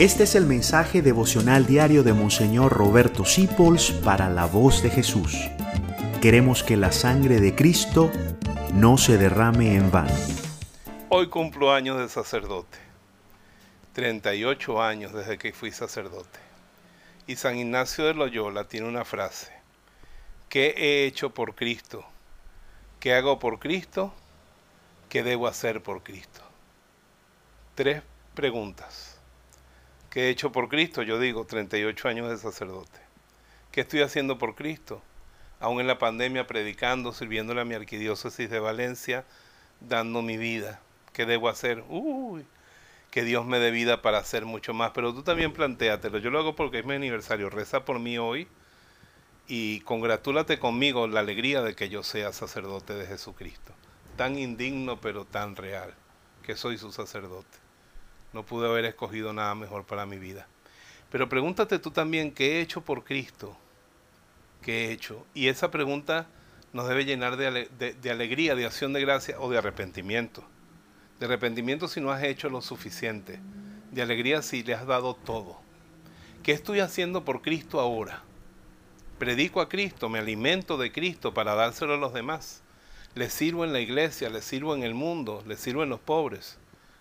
Este es el mensaje devocional diario de Monseñor Roberto Sipols para la voz de Jesús. Queremos que la sangre de Cristo no se derrame en vano. Hoy cumplo años de sacerdote. 38 años desde que fui sacerdote. Y San Ignacio de Loyola tiene una frase. ¿Qué he hecho por Cristo? ¿Qué hago por Cristo? ¿Qué debo hacer por Cristo? Tres preguntas. ¿Qué he hecho por Cristo? Yo digo, 38 años de sacerdote. ¿Qué estoy haciendo por Cristo? Aún en la pandemia, predicando, sirviéndole a mi arquidiócesis de Valencia, dando mi vida. ¿Qué debo hacer? Uy, que Dios me dé vida para hacer mucho más. Pero tú también plantéatelo. Yo lo hago porque es mi aniversario. Reza por mí hoy y congratúlate conmigo la alegría de que yo sea sacerdote de Jesucristo. Tan indigno pero tan real que soy su sacerdote. No pude haber escogido nada mejor para mi vida. Pero pregúntate tú también, ¿qué he hecho por Cristo? ¿Qué he hecho? Y esa pregunta nos debe llenar de, alegría, de acción de gracia o de arrepentimiento. De arrepentimiento si no has hecho lo suficiente. De alegría si le has dado todo. ¿Qué estoy haciendo por Cristo ahora? Predico a Cristo, me alimento de Cristo para dárselo a los demás. Le sirvo en la iglesia, le sirvo en el mundo, le sirvo en los pobres.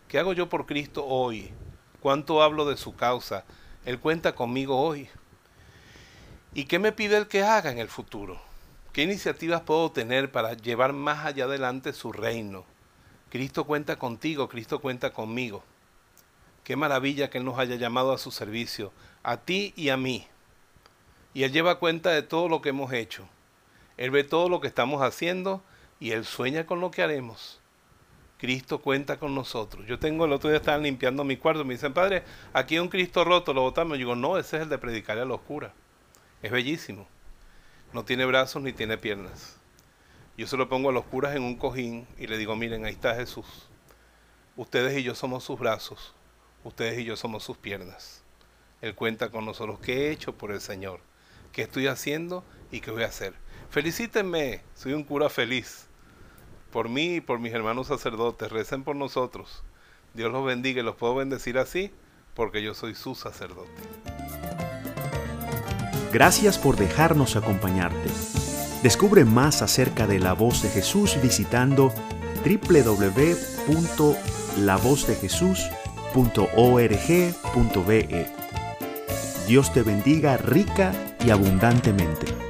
¿Qué hago yo por Cristo hoy? ¿Cuánto hablo de su causa? Él cuenta conmigo hoy. ¿Y qué me pide el que haga en el futuro? ¿Qué iniciativas puedo tener para llevar más allá adelante su reino? Cristo cuenta contigo, Cristo cuenta conmigo. Qué maravilla que Él nos haya llamado a su servicio, a ti y a mí. Y Él lleva cuenta de todo lo que hemos hecho. Él ve todo lo que estamos haciendo y Él sueña con lo que haremos. Cristo cuenta con nosotros. Yo tengo el otro día estaban limpiando mi cuarto, me dicen, padre, aquí hay un Cristo roto, lo botamos. Yo digo, no, ese es el de predicarle a los curas. Es bellísimo. No tiene brazos ni tiene piernas. Yo se lo pongo a los curas en un cojín y le digo, miren, ahí está Jesús. Ustedes y yo somos sus brazos, ustedes y yo somos sus piernas. Él cuenta con nosotros qué he hecho por el Señor, qué estoy haciendo y qué voy a hacer. Felicítenme, soy un cura feliz por mí y por mis hermanos sacerdotes, recen por nosotros. Dios los bendiga y los puedo bendecir así porque yo soy su sacerdote. Gracias por dejarnos acompañarte. Descubre más acerca de la voz de Jesús visitando www.lavozdejesús.org.be. Dios te bendiga rica y abundantemente.